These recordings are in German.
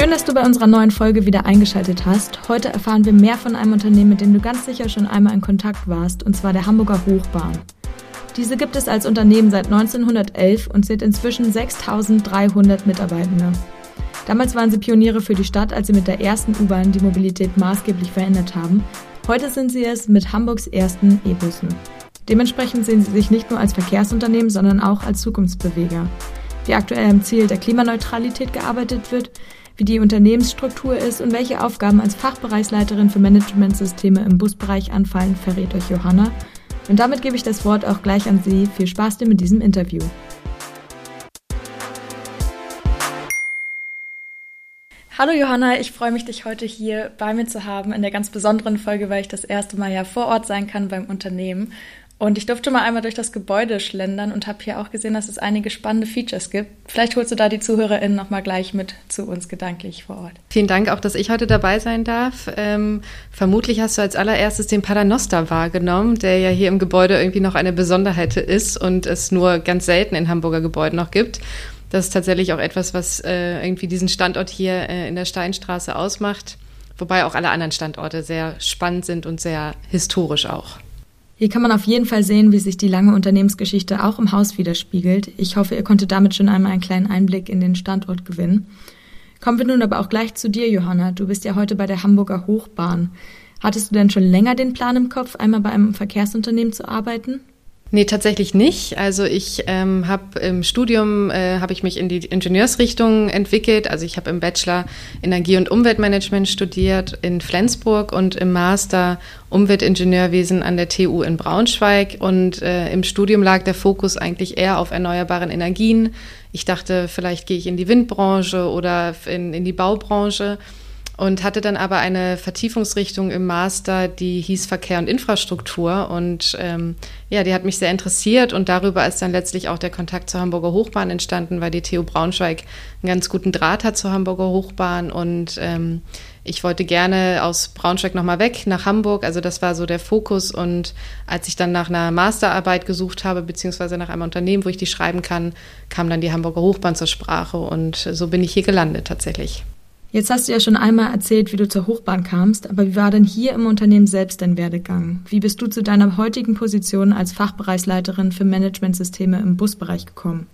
Schön, dass du bei unserer neuen Folge wieder eingeschaltet hast. Heute erfahren wir mehr von einem Unternehmen, mit dem du ganz sicher schon einmal in Kontakt warst, und zwar der Hamburger Hochbahn. Diese gibt es als Unternehmen seit 1911 und zählt inzwischen 6300 Mitarbeitende. Damals waren sie Pioniere für die Stadt, als sie mit der ersten U-Bahn die Mobilität maßgeblich verändert haben. Heute sind sie es mit Hamburgs ersten E-Bussen. Dementsprechend sehen sie sich nicht nur als Verkehrsunternehmen, sondern auch als Zukunftsbeweger. Wie aktuell am Ziel der Klimaneutralität gearbeitet wird, wie die Unternehmensstruktur ist und welche Aufgaben als Fachbereichsleiterin für Managementsysteme im Busbereich anfallen, verrät euch Johanna. Und damit gebe ich das Wort auch gleich an Sie. Viel Spaß dir mit diesem Interview. Hallo Johanna, ich freue mich, dich heute hier bei mir zu haben in der ganz besonderen Folge, weil ich das erste Mal ja vor Ort sein kann beim Unternehmen. Und ich durfte mal einmal durch das Gebäude schlendern und habe hier auch gesehen, dass es einige spannende Features gibt. Vielleicht holst du da die ZuhörerInnen nochmal gleich mit zu uns gedanklich vor Ort. Vielen Dank auch, dass ich heute dabei sein darf. Ähm, vermutlich hast du als allererstes den Paternoster wahrgenommen, der ja hier im Gebäude irgendwie noch eine Besonderheit ist und es nur ganz selten in Hamburger Gebäuden noch gibt. Das ist tatsächlich auch etwas, was äh, irgendwie diesen Standort hier äh, in der Steinstraße ausmacht. Wobei auch alle anderen Standorte sehr spannend sind und sehr historisch auch. Hier kann man auf jeden Fall sehen, wie sich die lange Unternehmensgeschichte auch im Haus widerspiegelt. Ich hoffe, ihr konntet damit schon einmal einen kleinen Einblick in den Standort gewinnen. Kommen wir nun aber auch gleich zu dir, Johanna. Du bist ja heute bei der Hamburger Hochbahn. Hattest du denn schon länger den Plan im Kopf, einmal bei einem Verkehrsunternehmen zu arbeiten? Nee, tatsächlich nicht. Also ich ähm, habe im Studium äh, habe ich mich in die Ingenieursrichtung entwickelt. Also ich habe im Bachelor Energie- und Umweltmanagement studiert in Flensburg und im Master Umweltingenieurwesen an der TU in Braunschweig. Und äh, im Studium lag der Fokus eigentlich eher auf erneuerbaren Energien. Ich dachte, vielleicht gehe ich in die Windbranche oder in, in die Baubranche und hatte dann aber eine Vertiefungsrichtung im Master, die hieß Verkehr und Infrastruktur und ähm, ja, die hat mich sehr interessiert und darüber ist dann letztlich auch der Kontakt zur Hamburger Hochbahn entstanden, weil die TU Braunschweig einen ganz guten Draht hat zur Hamburger Hochbahn und ähm, ich wollte gerne aus Braunschweig nochmal weg nach Hamburg. Also das war so der Fokus. Und als ich dann nach einer Masterarbeit gesucht habe, beziehungsweise nach einem Unternehmen, wo ich die schreiben kann, kam dann die Hamburger Hochbahn zur Sprache. Und so bin ich hier gelandet tatsächlich. Jetzt hast du ja schon einmal erzählt, wie du zur Hochbahn kamst, aber wie war denn hier im Unternehmen selbst dein Werdegang? Wie bist du zu deiner heutigen Position als Fachbereichsleiterin für Managementsysteme im Busbereich gekommen?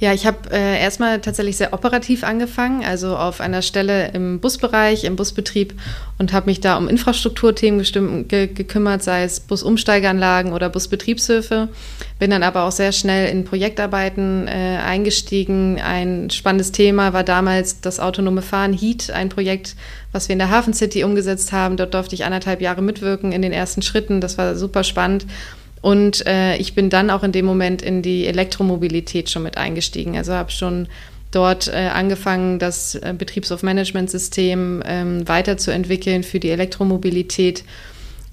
Ja, ich habe äh, erstmal tatsächlich sehr operativ angefangen, also auf einer Stelle im Busbereich, im Busbetrieb und habe mich da um Infrastrukturthemen ge gekümmert, sei es Busumsteigeanlagen oder Busbetriebshöfe. Bin dann aber auch sehr schnell in Projektarbeiten äh, eingestiegen. Ein spannendes Thema war damals das autonome Fahren Heat, ein Projekt, was wir in der Hafen City umgesetzt haben. Dort durfte ich anderthalb Jahre mitwirken in den ersten Schritten. Das war super spannend. Und äh, ich bin dann auch in dem Moment in die Elektromobilität schon mit eingestiegen. Also habe schon dort äh, angefangen, das äh, Betriebshof-Management-System ähm, weiterzuentwickeln für die Elektromobilität.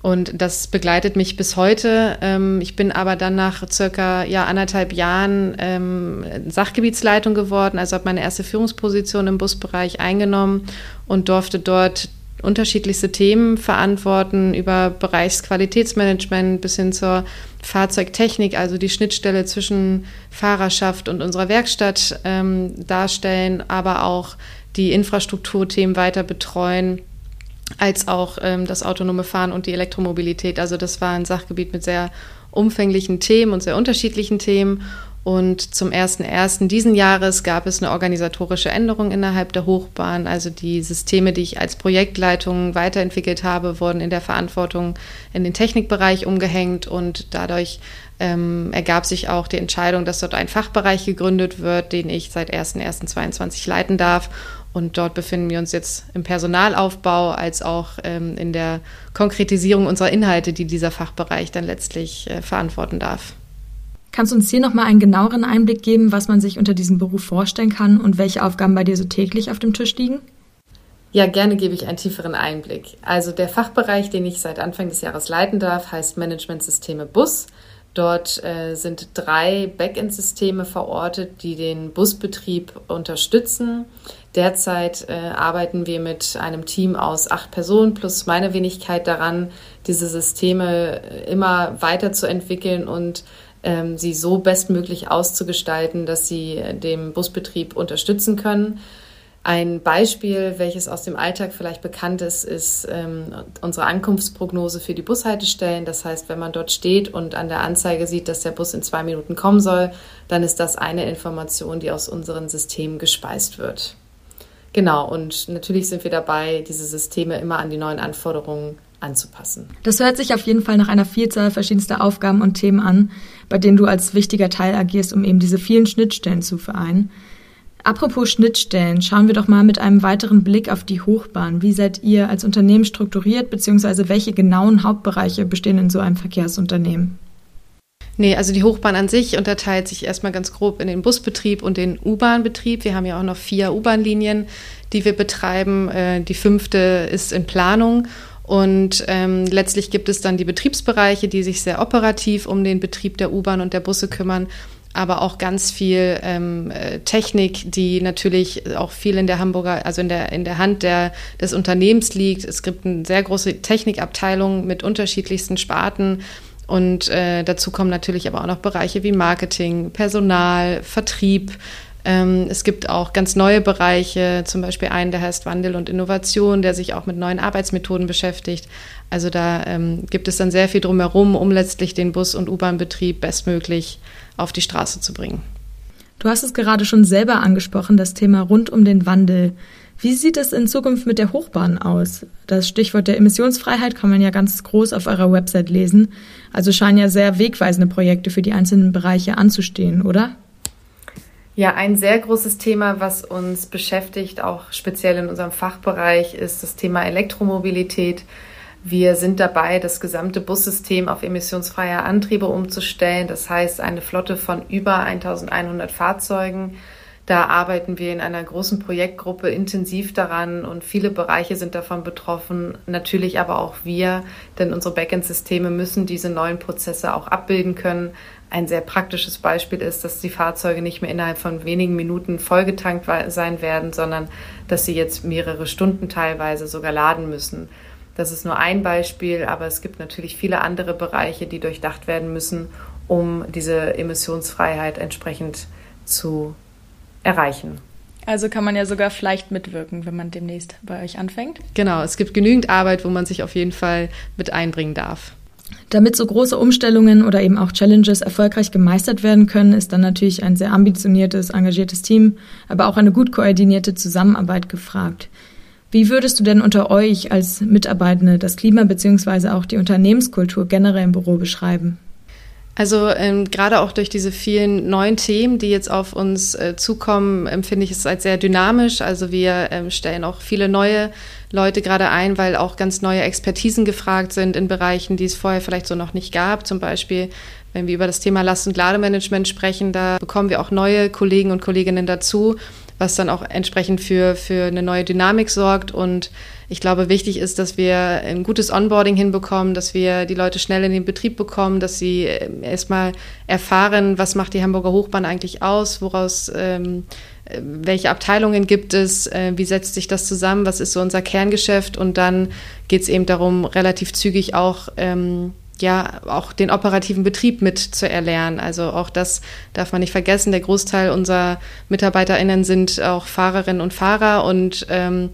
Und das begleitet mich bis heute. Ähm, ich bin aber dann nach circa ja, anderthalb Jahren ähm, Sachgebietsleitung geworden, also habe meine erste Führungsposition im Busbereich eingenommen und durfte dort unterschiedlichste Themen verantworten, über Bereichsqualitätsmanagement bis hin zur Fahrzeugtechnik, also die Schnittstelle zwischen Fahrerschaft und unserer Werkstatt ähm, darstellen, aber auch die Infrastrukturthemen weiter betreuen, als auch ähm, das autonome Fahren und die Elektromobilität. Also das war ein Sachgebiet mit sehr umfänglichen Themen und sehr unterschiedlichen Themen. Und zum 1.1. diesen Jahres gab es eine organisatorische Änderung innerhalb der Hochbahn. Also die Systeme, die ich als Projektleitung weiterentwickelt habe, wurden in der Verantwortung in den Technikbereich umgehängt und dadurch ähm, ergab sich auch die Entscheidung, dass dort ein Fachbereich gegründet wird, den ich seit 1.1.22 leiten darf. Und dort befinden wir uns jetzt im Personalaufbau als auch ähm, in der Konkretisierung unserer Inhalte, die dieser Fachbereich dann letztlich äh, verantworten darf. Kannst du uns hier nochmal einen genaueren Einblick geben, was man sich unter diesem Beruf vorstellen kann und welche Aufgaben bei dir so täglich auf dem Tisch liegen? Ja, gerne gebe ich einen tieferen Einblick. Also der Fachbereich, den ich seit Anfang des Jahres leiten darf, heißt Managementsysteme Bus. Dort äh, sind drei Backend-Systeme verortet, die den Busbetrieb unterstützen. Derzeit äh, arbeiten wir mit einem Team aus acht Personen plus meine Wenigkeit daran, diese Systeme äh, immer weiterzuentwickeln und ähm, sie so bestmöglich auszugestalten, dass sie dem Busbetrieb unterstützen können. Ein Beispiel, welches aus dem Alltag vielleicht bekannt ist, ist ähm, unsere Ankunftsprognose für die Bushaltestellen. Das heißt, wenn man dort steht und an der Anzeige sieht, dass der Bus in zwei Minuten kommen soll, dann ist das eine Information, die aus unseren Systemen gespeist wird. Genau, und natürlich sind wir dabei, diese Systeme immer an die neuen Anforderungen anzupassen. Das hört sich auf jeden Fall nach einer Vielzahl verschiedenster Aufgaben und Themen an, bei denen du als wichtiger Teil agierst, um eben diese vielen Schnittstellen zu vereinen. Apropos Schnittstellen, schauen wir doch mal mit einem weiteren Blick auf die Hochbahn. Wie seid ihr als Unternehmen strukturiert, beziehungsweise welche genauen Hauptbereiche bestehen in so einem Verkehrsunternehmen? Nee, also die Hochbahn an sich unterteilt sich erstmal ganz grob in den Busbetrieb und den U-Bahn-Betrieb. Wir haben ja auch noch vier U-Bahn-Linien, die wir betreiben. Äh, die fünfte ist in Planung. Und ähm, letztlich gibt es dann die Betriebsbereiche, die sich sehr operativ um den Betrieb der U-Bahn und der Busse kümmern aber auch ganz viel ähm, äh, Technik, die natürlich auch viel in der Hamburger, also in der, in der Hand der, des Unternehmens liegt. Es gibt eine sehr große Technikabteilung mit unterschiedlichsten Sparten. Und äh, dazu kommen natürlich aber auch noch Bereiche wie Marketing, Personal, Vertrieb. Ähm, es gibt auch ganz neue Bereiche, zum Beispiel einen, der heißt Wandel und Innovation, der sich auch mit neuen Arbeitsmethoden beschäftigt. Also da ähm, gibt es dann sehr viel drumherum, um letztlich den Bus- und U-Bahn-Betrieb bestmöglich auf die Straße zu bringen. Du hast es gerade schon selber angesprochen, das Thema rund um den Wandel. Wie sieht es in Zukunft mit der Hochbahn aus? Das Stichwort der Emissionsfreiheit kann man ja ganz groß auf eurer Website lesen. Also scheinen ja sehr wegweisende Projekte für die einzelnen Bereiche anzustehen, oder? Ja, ein sehr großes Thema, was uns beschäftigt, auch speziell in unserem Fachbereich, ist das Thema Elektromobilität. Wir sind dabei, das gesamte Bussystem auf emissionsfreie Antriebe umzustellen. Das heißt, eine Flotte von über 1100 Fahrzeugen. Da arbeiten wir in einer großen Projektgruppe intensiv daran und viele Bereiche sind davon betroffen. Natürlich aber auch wir, denn unsere Backend-Systeme müssen diese neuen Prozesse auch abbilden können. Ein sehr praktisches Beispiel ist, dass die Fahrzeuge nicht mehr innerhalb von wenigen Minuten vollgetankt sein werden, sondern dass sie jetzt mehrere Stunden teilweise sogar laden müssen. Das ist nur ein Beispiel, aber es gibt natürlich viele andere Bereiche, die durchdacht werden müssen, um diese Emissionsfreiheit entsprechend zu erreichen. Also kann man ja sogar vielleicht mitwirken, wenn man demnächst bei euch anfängt. Genau, es gibt genügend Arbeit, wo man sich auf jeden Fall mit einbringen darf. Damit so große Umstellungen oder eben auch Challenges erfolgreich gemeistert werden können, ist dann natürlich ein sehr ambitioniertes, engagiertes Team, aber auch eine gut koordinierte Zusammenarbeit gefragt. Wie würdest du denn unter euch als Mitarbeitende das Klima bzw. auch die Unternehmenskultur generell im Büro beschreiben? Also ähm, gerade auch durch diese vielen neuen Themen, die jetzt auf uns äh, zukommen, empfinde ich es als sehr dynamisch. Also wir ähm, stellen auch viele neue Leute gerade ein, weil auch ganz neue Expertisen gefragt sind in Bereichen, die es vorher vielleicht so noch nicht gab. Zum Beispiel, wenn wir über das Thema Last- und Lademanagement sprechen, da bekommen wir auch neue Kollegen und Kolleginnen dazu, was dann auch entsprechend für, für eine neue Dynamik sorgt. Und ich glaube, wichtig ist, dass wir ein gutes Onboarding hinbekommen, dass wir die Leute schnell in den Betrieb bekommen, dass sie ähm, erstmal erfahren, was macht die Hamburger Hochbahn eigentlich aus, woraus ähm, welche Abteilungen gibt es, äh, wie setzt sich das zusammen, was ist so unser Kerngeschäft und dann geht es eben darum, relativ zügig auch ähm, ja auch den operativen Betrieb mit zu erlernen. Also auch das darf man nicht vergessen. Der Großteil unserer MitarbeiterInnen sind auch Fahrerinnen und Fahrer und ähm,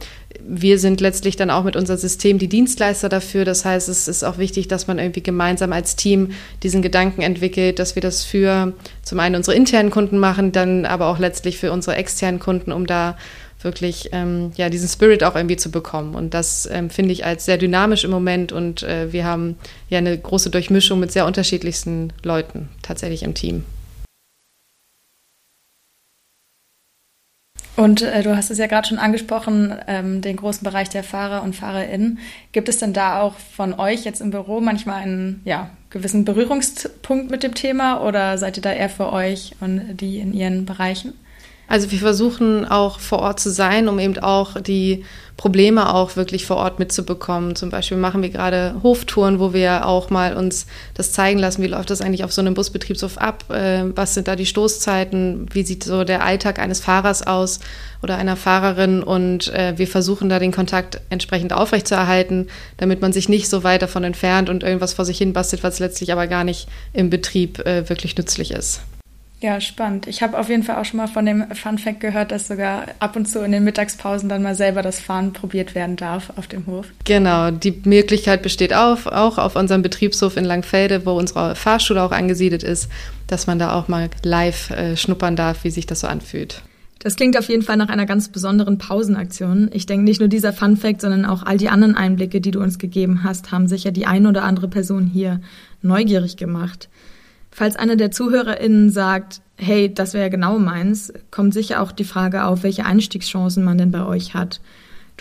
wir sind letztlich dann auch mit unserem System die Dienstleister dafür. Das heißt, es ist auch wichtig, dass man irgendwie gemeinsam als Team diesen Gedanken entwickelt, dass wir das für zum einen unsere internen Kunden machen, dann aber auch letztlich für unsere externen Kunden, um da wirklich ähm, ja, diesen Spirit auch irgendwie zu bekommen. Und das ähm, finde ich als sehr dynamisch im Moment und äh, wir haben ja eine große Durchmischung mit sehr unterschiedlichsten Leuten tatsächlich im Team. Und äh, du hast es ja gerade schon angesprochen, ähm, den großen Bereich der Fahrer und FahrerInnen. Gibt es denn da auch von euch jetzt im Büro manchmal einen ja, gewissen Berührungspunkt mit dem Thema oder seid ihr da eher für euch und die in ihren Bereichen? Also wir versuchen auch vor Ort zu sein, um eben auch die Probleme auch wirklich vor Ort mitzubekommen. Zum Beispiel machen wir gerade Hoftouren, wo wir auch mal uns das zeigen lassen, wie läuft das eigentlich auf so einem Busbetriebshof ab, äh, was sind da die Stoßzeiten, wie sieht so der Alltag eines Fahrers aus oder einer Fahrerin und äh, wir versuchen da den Kontakt entsprechend aufrechtzuerhalten, damit man sich nicht so weit davon entfernt und irgendwas vor sich hin bastelt, was letztlich aber gar nicht im Betrieb äh, wirklich nützlich ist. Ja, spannend. Ich habe auf jeden Fall auch schon mal von dem Fun Fact gehört, dass sogar ab und zu in den Mittagspausen dann mal selber das Fahren probiert werden darf auf dem Hof. Genau, die Möglichkeit besteht auch, auch auf unserem Betriebshof in Langfelde, wo unsere Fahrschule auch angesiedelt ist, dass man da auch mal live äh, schnuppern darf, wie sich das so anfühlt. Das klingt auf jeden Fall nach einer ganz besonderen Pausenaktion. Ich denke, nicht nur dieser Fun Fact, sondern auch all die anderen Einblicke, die du uns gegeben hast, haben sicher die ein oder andere Person hier neugierig gemacht. Falls einer der ZuhörerInnen sagt, hey, das wäre genau meins, kommt sicher auch die Frage auf, welche Einstiegschancen man denn bei euch hat.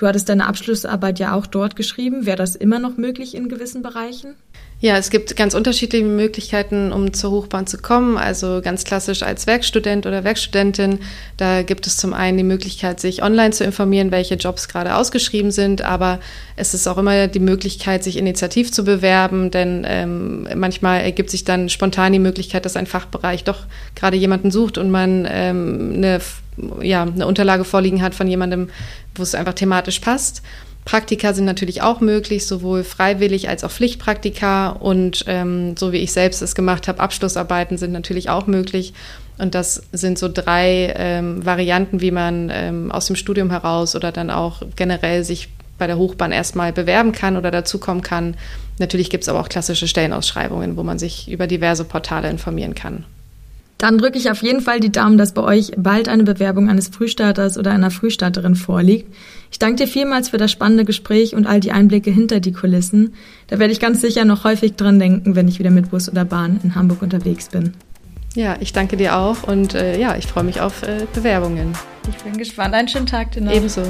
Du hattest deine Abschlussarbeit ja auch dort geschrieben. Wäre das immer noch möglich in gewissen Bereichen? Ja, es gibt ganz unterschiedliche Möglichkeiten, um zur Hochbahn zu kommen. Also ganz klassisch als Werkstudent oder Werkstudentin. Da gibt es zum einen die Möglichkeit, sich online zu informieren, welche Jobs gerade ausgeschrieben sind. Aber es ist auch immer die Möglichkeit, sich initiativ zu bewerben, denn ähm, manchmal ergibt sich dann spontan die Möglichkeit, dass ein Fachbereich doch gerade jemanden sucht und man ähm, eine, ja, eine Unterlage vorliegen hat von jemandem, wo es einfach thematisch passt. Praktika sind natürlich auch möglich, sowohl freiwillig als auch Pflichtpraktika. Und ähm, so wie ich selbst es gemacht habe, Abschlussarbeiten sind natürlich auch möglich. Und das sind so drei ähm, Varianten, wie man ähm, aus dem Studium heraus oder dann auch generell sich bei der Hochbahn erstmal bewerben kann oder dazukommen kann. Natürlich gibt es aber auch klassische Stellenausschreibungen, wo man sich über diverse Portale informieren kann. Dann drücke ich auf jeden Fall die Daumen, dass bei euch bald eine Bewerbung eines Frühstarters oder einer Frühstarterin vorliegt. Ich danke dir vielmals für das spannende Gespräch und all die Einblicke hinter die Kulissen. Da werde ich ganz sicher noch häufig dran denken, wenn ich wieder mit Bus oder Bahn in Hamburg unterwegs bin. Ja, ich danke dir auch und äh, ja, ich freue mich auf äh, Bewerbungen. Ich bin gespannt. Einen schönen Tag dir noch. Ebenso.